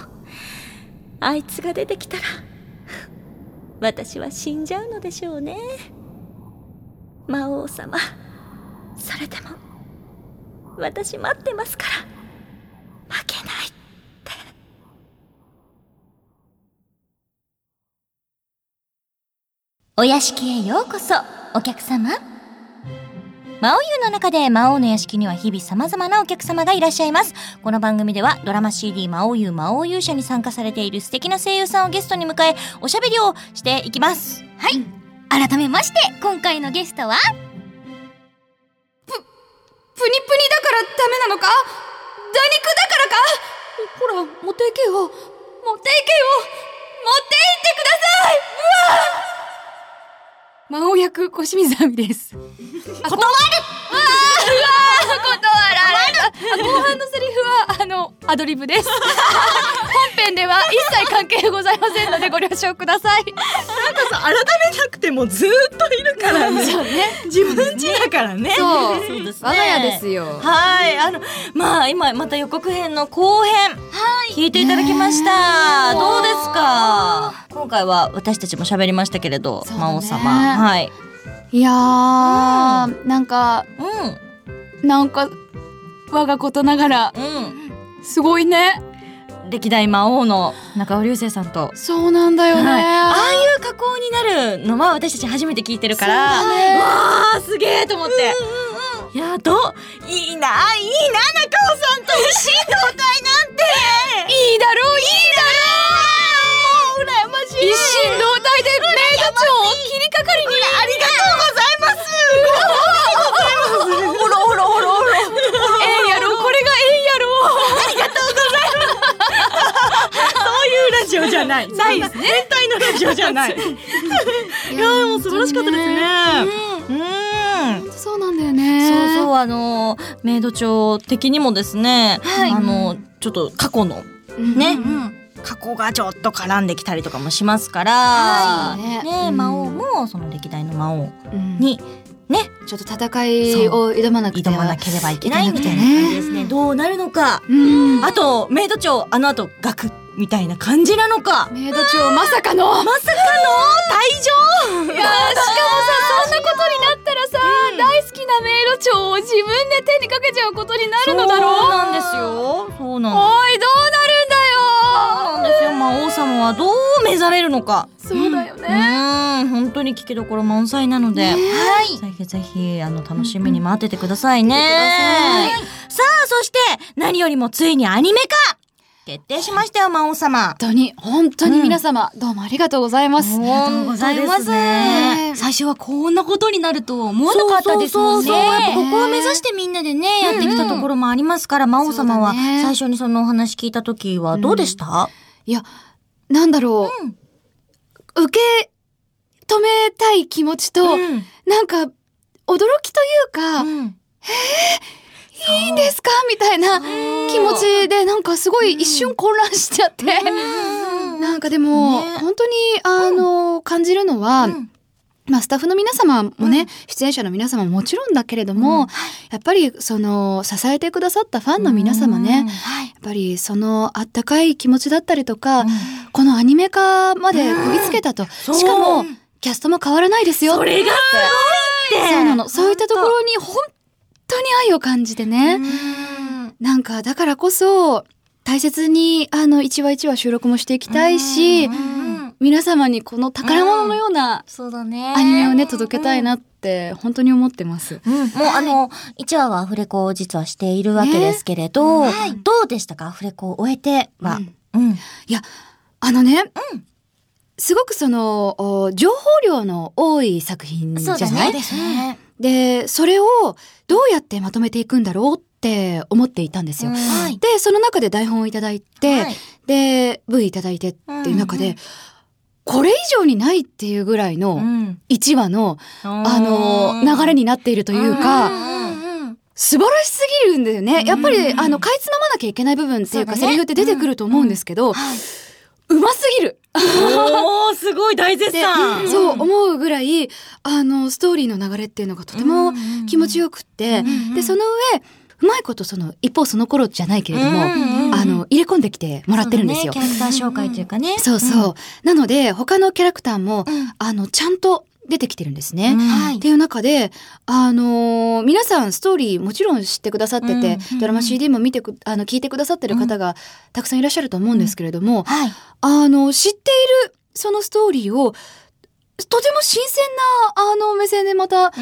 あいつが出てきたら、私は死んじゃうのでしょうね。魔王様、それでも、私待ってますから、負けないって。お屋敷へようこそ、お客様。魔王湯の中で魔王の屋敷には日々様々なお客様がいらっしゃいます。この番組ではドラマ CD 魔王湯魔王勇者に参加されている素敵な声優さんをゲストに迎え、おしゃべりをしていきます。はい改めまして今回のゲストはプニプニだからダメなのか？打肉だからか？ほら持っていけよ持っていけよ持っていってください！うわ魔王役小清水亜美です。断る。あうわー断られた。後半のセリフはあのアドリブです。本編では一切関係ございませんのでご了承ください。改めなくてもずーっといるからね。そうね。自分家だからね。そうそうですね。我が家ですよ。はい、あの、まあ、今また予告編の後編、聞いていただきました。どうですか？今回は私たちも喋りましたけれど、ね魔王様。はい。いやー、なんかうなんか我がことながらん。うん。すごいね。歴代魔王の中尾流星さんと。そうなんだよね。はいああいう加工になるのは私たち初めて聞いてるから、ねわあすげえと思って。いやどいいないいな中尾さんと一心同体なんていいだろういいだろう。もう羨ましい。一心同体でメイド長を切りかかりに。ありがとうございます。ジオじゃない。ないですね。全体のラジオじゃない。いやもう素晴らしかったですね。うん。そうなんだよね。そうそうあのメイド長的にもですね、あのちょっと過去のうんね、うん過去がちょっと絡んできたりとかもしますから、はいね魔王もその歴代の魔王うんにねちょっと戦いを挑まなくては挑まなければいけないみたいな感じですね。どうなるのか。うん。あとメイド長あの後ガクみたいな感じなのか。メイド長まさかの。まさかの？退場？いやーしかもさそんなことになったらさ、大好きなメイド長を自分で手にかけちゃうことになるのだろうそうなんですよ。そうなんです。おいどうなる？なんですよ。まあ王様はどう目覚めるのか。そうだようね、ーん、本当に聞きどころ満載なので、はい。ぜひぜひ、あの、楽しみに待っててくださいね。さあ、そして、何よりもついにアニメ化決定しましたよ、魔王様。本当に本当に皆様、どうもありがとうございます、ありがとうございますね。最初はこんなことになると思わなかったですもんね。そうそうそう。やっぱここを目指してみんなでね、やってきたところもありますから、魔王様は最初にそのお話聞いた時はどうでした、いやなんだろう、受け止めたい気持ちと、うん。なんか驚きというか、うんいいんですか？みたいな気持ちでなんかすごい一瞬混乱しちゃって、なんかでも、ね。本当にあの、感じるのは、ん。まあ、スタッフの皆様もね、出演者の皆様ももちろんだけれども、やっぱりその支えてくださったファンの皆様ね、やっぱりそのあったかい気持ちだったりとか、このアニメ化までこぎつけたと、う。しかもキャストも変わらないですよそれがすごいって。そうなの。そういったところに本当に愛を感じてね、なんかだからこそ大切にあの一話一話収録もしていきたいし、皆様にこの宝物のようなそうだね。アニメをね届けたいなって本当に思ってます。もうあの、1話はアフレコを実はしているわけですけれど、どうでしたか？アフレコを終えては。うん。いやあのね、すごくそのお情報量の多い作品じゃない？すね。でそれをどうやってまとめていくんだろうって思っていたんですよ。はい。でその中で台本をいただいて、はい。で V いただいてっていう中で、これ以上にないっていうぐらいのん。1話の、あの流れになっているというか、素晴らしすぎるんだよね。やっぱり、あの、かいつままなきゃいけない部分っていうか、セリフって出てくると思うんですけど、うますぎるすごい大絶賛。そう思うぐらい、あの、ストーリーの流れっていうのがとても気持ちよくって、で、その上、うまいことその、一方その頃じゃないけれども、あの、入れ込んできてもらってるんですよキ。ャラクター紹介というかね。そうそう。なので、他のキャラクターも、あの、ちゃんと出てきてるんですね。はいっていう中で、あのー皆さんストーリーもちろん知ってくださってて、ドラマ CD も見てく、あの、聞いてくださってる方がたくさんいらっしゃると思うんですけれども、はい。あの、知っているそのストーリーを、とても新鮮な、あの、目線でまた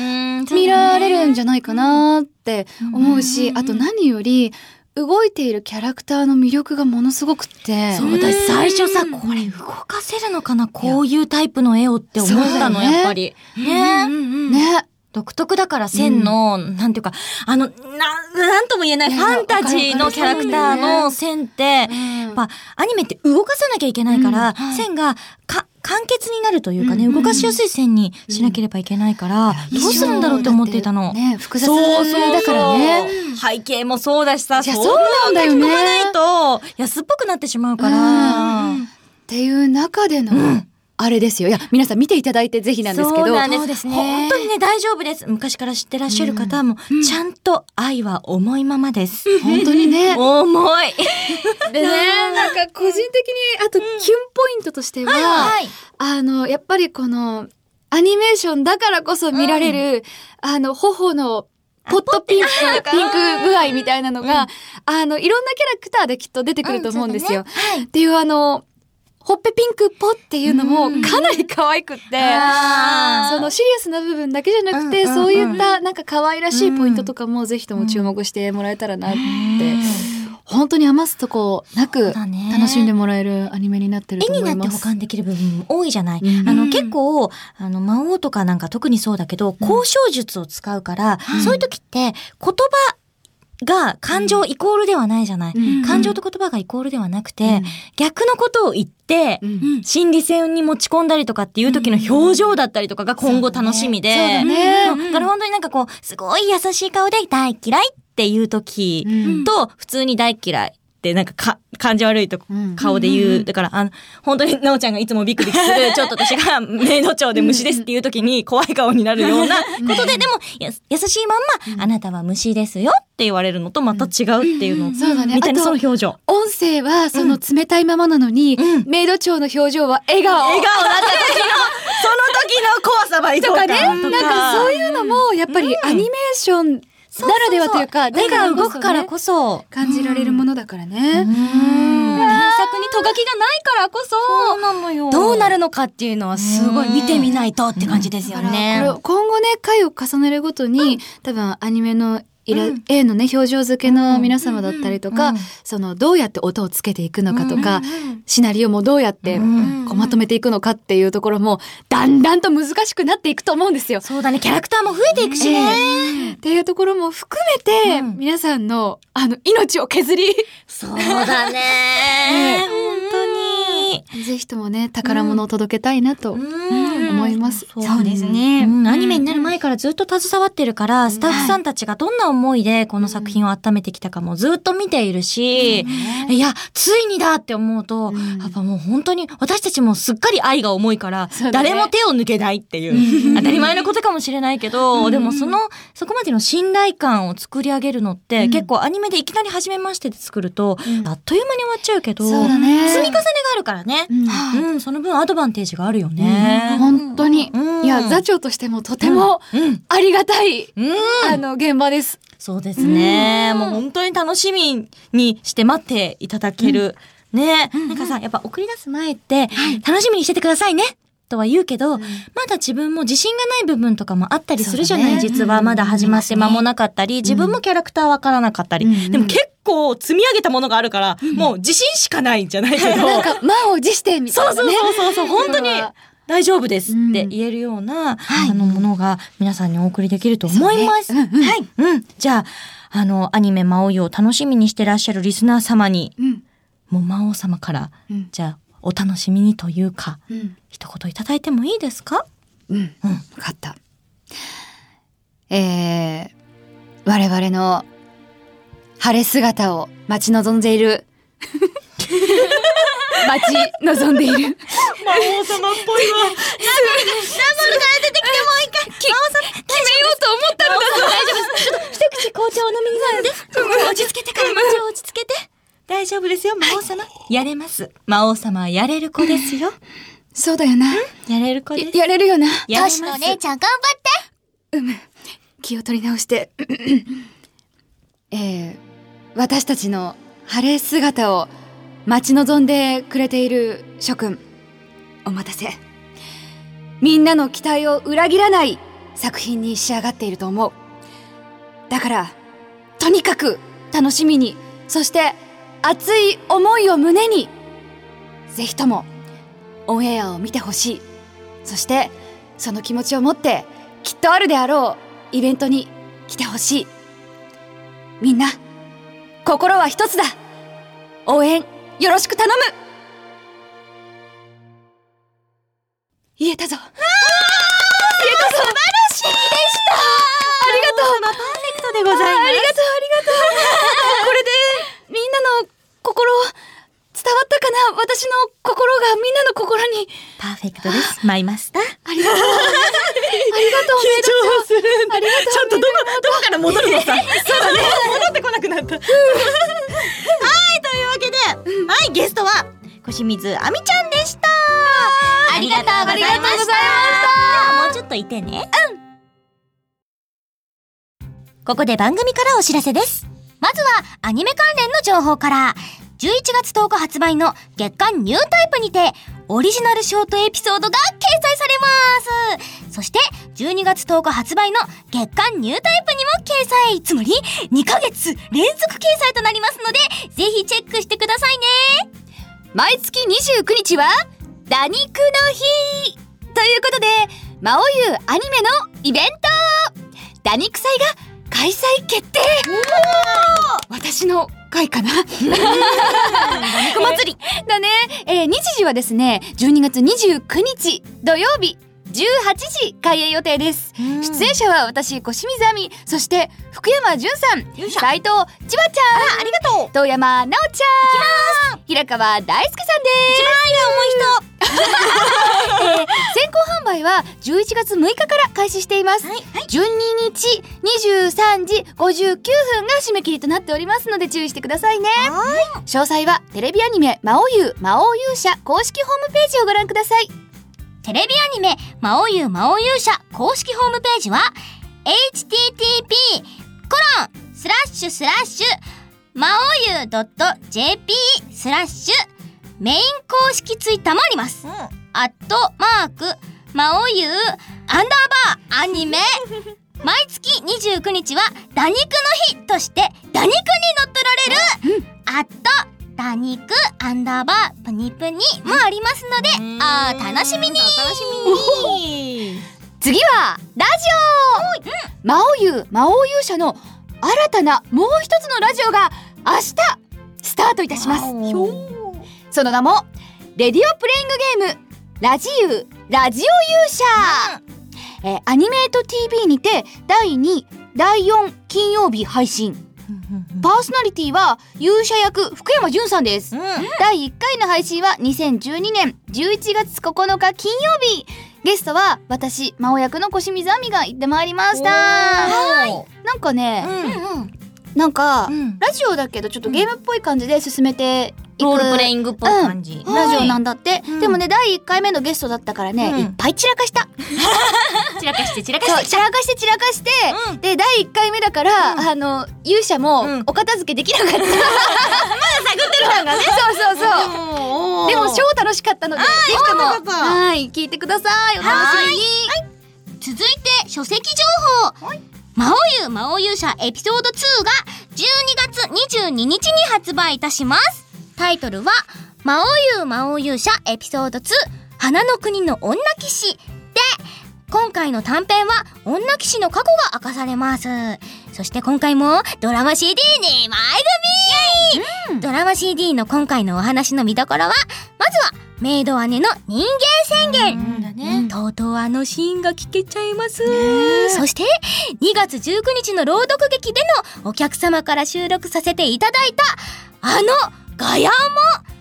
見られるんじゃないかなって思うし、あと何より、動いているキャラクターの魅力がものすごくって。そう、私最初さ、これ動かせるのかな？こういうタイプの絵をって思ったの、そうだよねやっぱり。ね。ね。独特だから線の、なんていうか、あの、な、なんとも言えないファンタジーのキャラクターの線って、やっぱアニメって動かさなきゃいけないから、線がか簡潔になるというかね、うん。動かしやすい線にしなければいけないから、どうするんだろうって思っていたの？ね、複雑そうそうそう。だからね。背景もそうだしさ、そそうなんだよね。書き込まないと安っぽくなってしまうから。うん。っていう中での、あれですよ。いや、皆さん見ていただいてぜひなんですけど。そうなんですね本当にね、大丈夫です。昔から知ってらっしゃる方も、ちゃんと愛は重いままです。本当にね。重い。でね、なんか個人的に、あと、キュンポイントとしては、はい。あの、やっぱりこの、アニメーションだからこそ見られる、あの、頬の、ポットピンク、ピンク具合みたいなのが、あの、いろんなキャラクターできっと出てくると思うんですよ。っていうあの、ほっぺピンクポっていうのもかなり可愛くって、そのシリアスな部分だけじゃなくて、うんうんそういったなんか可愛らしいポイントとかもぜひとも注目してもらえたらなって、本当に余すとこなく楽しんでもらえるアニメになってる絵にと思います。なって保管できる部分も多いじゃない。うん。あの、結構、あの、魔王とかなんか特にそうだけど、交渉術を使うから、そういう時って、言葉が感情イコールではないじゃない。うん。感情と言葉がイコールではなくて、逆のことを言って、うん。心理戦に持ち込んだりとかっていう時の表情だったりとかが今後楽しみで。だね。から本当になんかこう、すごい優しい顔で大嫌いっていう時うん。と、普通に大嫌いってなんかか感じ悪いとうん。顔で言う。だから、あの、本当になおちゃんがいつもビクビクする、ちょっと私がメイド長で虫ですっていう時に怖い顔になるようなことで、でも、や優しいまんま、あなたは虫ですよって言われるのとまた違うっていうの。を、そうだね。みたいなその表情。音声はその冷たいままなのに、うん。メイド長の表情は笑顔。笑顔だった時の、その時の怖さばいとか。ね、なんかそういうのもやっぱりアニメーションならではというか、目が動くからそこそ。感じられるものだからね。うん。原作にト書きがないからこそ、そうなのよ。どうなるのかっていうのはすごい見てみないとって感じですよね。今後ね回を重ねるごとに、多分アニメのイラ、絵のね表情付けの皆様だったりとか、うん。そのどうやって音をつけていくのかとか、シナリオもどうやってうんこうまとめていくのかっていうところもだんだんと難しくなっていくと思うんですよ。そうだね、キャラクターも増えていくしね。っていうところも含めて、うん。皆さんのあの命を削り。そうだね。本当に。ぜひともね宝物を届けたいなとうん。思います。そうですね。うん。アニメになる前からずっと携わってるから、スタッフさんたちがどんな思いでこの作品を温めてきたかもずっと見ているし、いや、ついにだって思うと、やっぱもう本当に私たちもすっかり愛が重いから、誰も手を抜けないっていう、当たり前のことかもしれないけど、でもその、そこまでの信頼感を作り上げるのって、結構アニメでいきなり初めましてで作ると、あっという間に終わっちゃうけど、ね。積み重ねがあるからね。うん。うん、その分アドバンテージがあるよね。本当に、うん。いや座長としてもとてもうん。ありがたい、うん。あの現場です。そうですね。もう本当に楽しみにして待っていただける。ね、なんかさ、やっぱ送り出す前って、楽しみにしててくださいね。とは言うけど、まだ自分も自信がない部分とかもあったりするじゃない、ね。実はまだ始まって間もなかったり、自分もキャラクターわからなかったり、うんでも結構積み上げたものがあるから、もう自信しかないんじゃないけど。なんか満を持してみたいなね。そうそうそうそう。本当にうん大丈夫ですって言えるような、あのものが皆さんにお送りできると思います。はい。うん。じゃあ、あの、アニメ魔王よを楽しみにしてらっしゃるリスナー様に、うん。もう魔王様から、うん。じゃあ、お楽しみにというか、うん。一言いただいてもいいですか？うん、分かった。えー、我々の晴れ姿を待ち望んでいる 待ち望んでいる魔王様っぽいわ。決めようと思ったのだ大丈夫です。ちょっと一口紅茶をお飲みになるんで。落ち着けてから、落ち着けて。大丈夫ですよ、魔王様。やれます。魔王様はやれる子ですよ。そうだよな。やれる子です。やれるよな。やれますトシのお姉ちゃん頑張って気を取り直して。えー、私たちの晴れ姿を待ち望んでくれている諸君、お待たせ。みんなの期待を裏切らない作品に仕上がっていると思う。だから、とにかく楽しみに、そして熱い思いを胸に、ぜひともオンエアを見てほしい。そして、その気持ちを持ってきっとあるであろうイベントに来てほしいみんな心は一つだ応援よろしく頼む。言えたぞ。言えたぞ。素晴らしいでした。ありがとう。パーフェクトでございます。ありがとうありがとう。これでみんなの心伝わったかな？私の心がみんなの心に。パーフェクトです。マイマスターありがとうありがとうメイドするありがとうちょっとどこどこから戻るのさ？そうだね。戻ってこなくなった。はいというわけで、はいゲストは小清水亜美ちゃんでした。ありがとうございました。もうちょっといてね。うん。ここで番組からお知らせです。まずはアニメ関連の情報から11月10日発売の月刊ニュータイプにてオリジナルショートエピソードが掲載されます。そして12月10日発売の月刊ニュータイプにも掲載。つまり2ヶ月連続掲載となりますのでぜひチェックしてくださいね。毎月29日は打肉の日ということで魔王優アニメのイベント。打肉祭が開催決定。の会かな。だね、えー日時はですね12月29日土曜日。18時開演予定です。出演者は私小清水亜美そして福山潤さん斉藤千葉ちゃん。ありがとう。遠山奈緒ちゃん。平川大輔さんです。一番重い人、えー先行販売は11月6日から開始しています、12日23時59分が締め切りとなっておりますので注意してくださいね。詳細はテレビアニメ魔王優魔王勇者公式ホームページをご覧くださいテレビアニメ「魔王優魔王勇者」公式ホームページは http コロンスラッシュスラッシュ魔王優 .jp スラッシュメイン公式ツイッターもあります、アットマーク魔王優アンダーバーアニメ。毎月29日は打肉の日として打肉に乗っ取られる、アット打肉アンダーバープニプニもありますので、あー楽しみに。楽しみに。次はラジオ、魔王優魔王勇者の新たなもう一つのラジオが明日スタートいたします。その名もレディオプレイングゲームラジユーラジオ勇者、えーアニメート TV にて第2第4金曜日配信パーソナリティは勇者役福山潤さんです、第1回の配信は2012年11月9日金曜日。ゲストは私魔王役の小清水亜美が行ってまいりました。なんかね、なんか、ラジオだけどちょっとゲームっぽい感じで進めてロールプレイングっぽい感じ、ラジオなんだって、うん。でもね第1回目のゲストだったからね、うん。いっぱい散らかした。散らかして散らかして。散らかして散らかして、うん。で第1回目だから、あの勇者もうん。お片付けできなかった、まだ探ってる感がね。そうそうそう。でも超楽しかったのでぜひともはい聞いてください。お楽しみに。続いて書籍情報。魔王優魔王勇者エピソード2が12月22日に発売いたしますタイトルは魔王優魔王勇者エピソード2花の国の女騎士で今回の短編は女騎士の過去が明かされます。そして今回もドラマ CD に前組、ドラマ CD の今回のお話の見どころはまずはメイド姉の人間宣言、だね。とうとうあのシーンが聞けちゃいます。そして、2月19日の朗読劇でのお客様から収録させていただいた、あのガヤも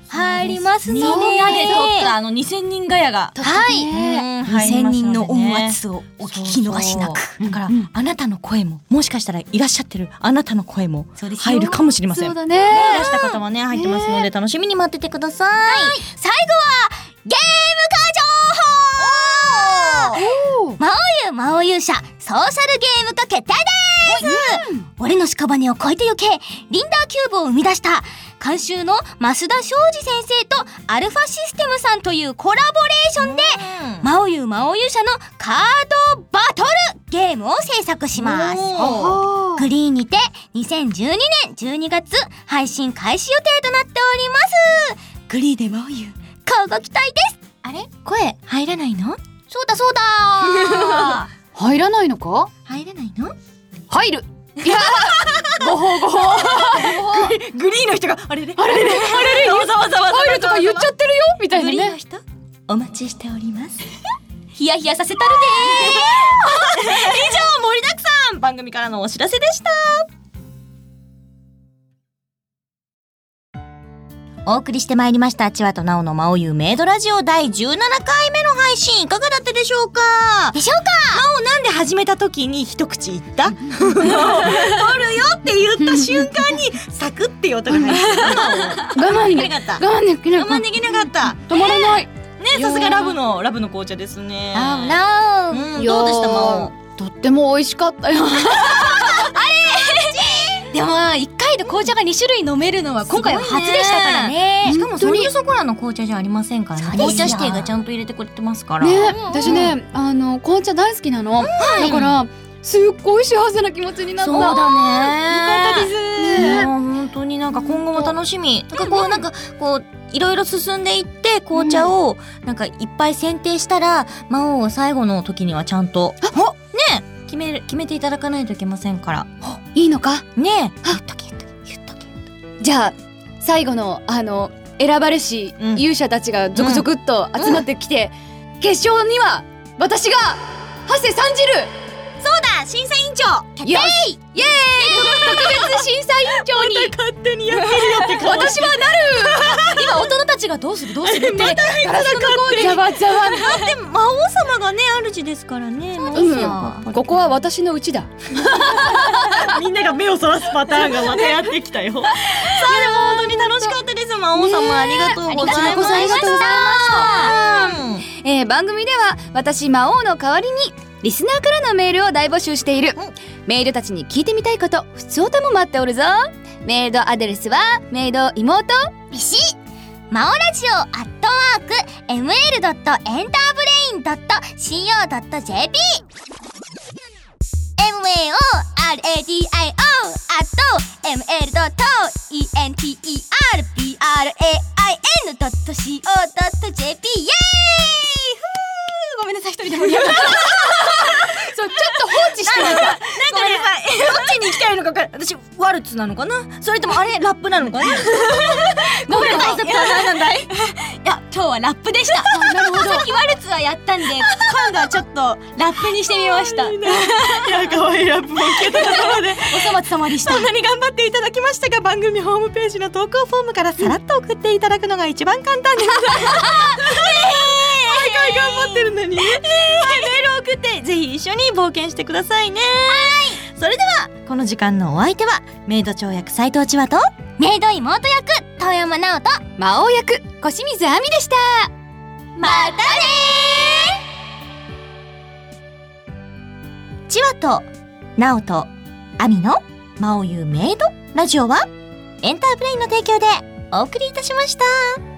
入りますので。みんなで撮ったあの2000人ガヤが。はい。うん2000人の音圧をお聞き逃しなく。だから、あなたの声も、もしかしたらいらっしゃってるあなたの声も入るかもしれません。そうだねいらした方もね、入ってますので、楽しみに待っててください。最後は、ゲーム化情報魔王優魔王勇者ソーシャルゲーム化決定です、俺の屍を超えてゆけリンダーキューブを生み出した監修の増田昌司先生とアルファシステムさんというコラボレーションで、魔王優魔王勇者のカードバトルゲームを制作します。グリーンにて2012年12月配信開始予定となっております。グリーで魔王優交互期待です。あれ？声入らないの？そうだそうだ 入らないのか？入れないの？入るい やごほうごほう。グリーンの人があれれあれれあれれわざわざわざ入るとか言っちゃってるよみたいなねグリーンの人お待ちしておりますヒヤヒヤさせたる以上盛りだくさん番組からのお知らせでしたお送りしてまいりました。千葉となおのまおゆうメイドラジオ第17回目の配信。いかがだったでしょうか？でしょうか？なおなんで始めた時に一口言った？取るよって言った瞬間にサクっていう音が入ってた。我慢でできなかった。我慢できない我慢できなかった。ね止まらない。さすがラブのラブの紅茶ですね。あらうんどうでしたまとっても美味しかったよでも一回で紅茶が2種類飲めるのは今回は初でしたからね。しかもソニーソコラの紅茶じゃありませんからね。紅茶指定がちゃんと入れてくれてますから、ね私ねあの紅茶大好きなの。だからすっごい幸せな気持ちになった。そうだね。よかったです。ね。本当になんか今後も楽しみ。なんかこうなんかこういろいろ進んでいって紅茶をなんかいっぱい選定したら魔王を最後の時にはちゃんと。ね決める決めていただかないといけませんから。いいのか？ね言っとけ言っとけ言っとけじゃあ最後のあの選ばれしうん。勇者たちが続々と集まってきて、決勝には私がハセ参じる。あ審査委員長。よし。イエーイ。特別審査委員長に。勝手にやってるよって顔私はなる。今大人たちがどうするどうするって。ガラスの向こうでざわざわ。で魔王様がね主ですからね魔王うん。様ここは私の家だ。みんなが目をそらすパターンがまたやってきたよ。さあでも本当に楽しかったです。魔王様ありがとうございましたありがとうございました。うんえー番組では私魔王の代わりにリスナーからのメールを大募集している、メールたちに聞いてみたいことふつおたも待っておるぞ。メールアドレスはメイド妹。ビシマオラジオアットマーク ml.enterbrain.co.jp MAORADIO アット ml.enterbrain.co.jp イエーイごめんなさい一人で盛り上がった そうちょっと放置してる。なんかねどっちに行きたいのか分から私ワルツなのかな？それともあれ ラップなのかな？ごめんなんだい。いや今日はラップでした。なるほど。さっきワルツはやったんで今度はちょっとラップにしてみました。いや可愛いラップも聞けたところで。お粗末様でした。そんなに頑張っていただきましたが番組ホームページの投稿フォームからさらっと送っていただくのが一番簡単です。毎回頑張ってるのにね。はい、メールを送ってぜひ一緒に冒険してくださいね。それではこの時間のお相手はメイド長役斉藤千和とメイド妹役遠山直人魔王役小清水亜美でしたまたね千和と直人亜美の魔王ゆうメイドラジオはエンターブレインの提供でお送りいたしました。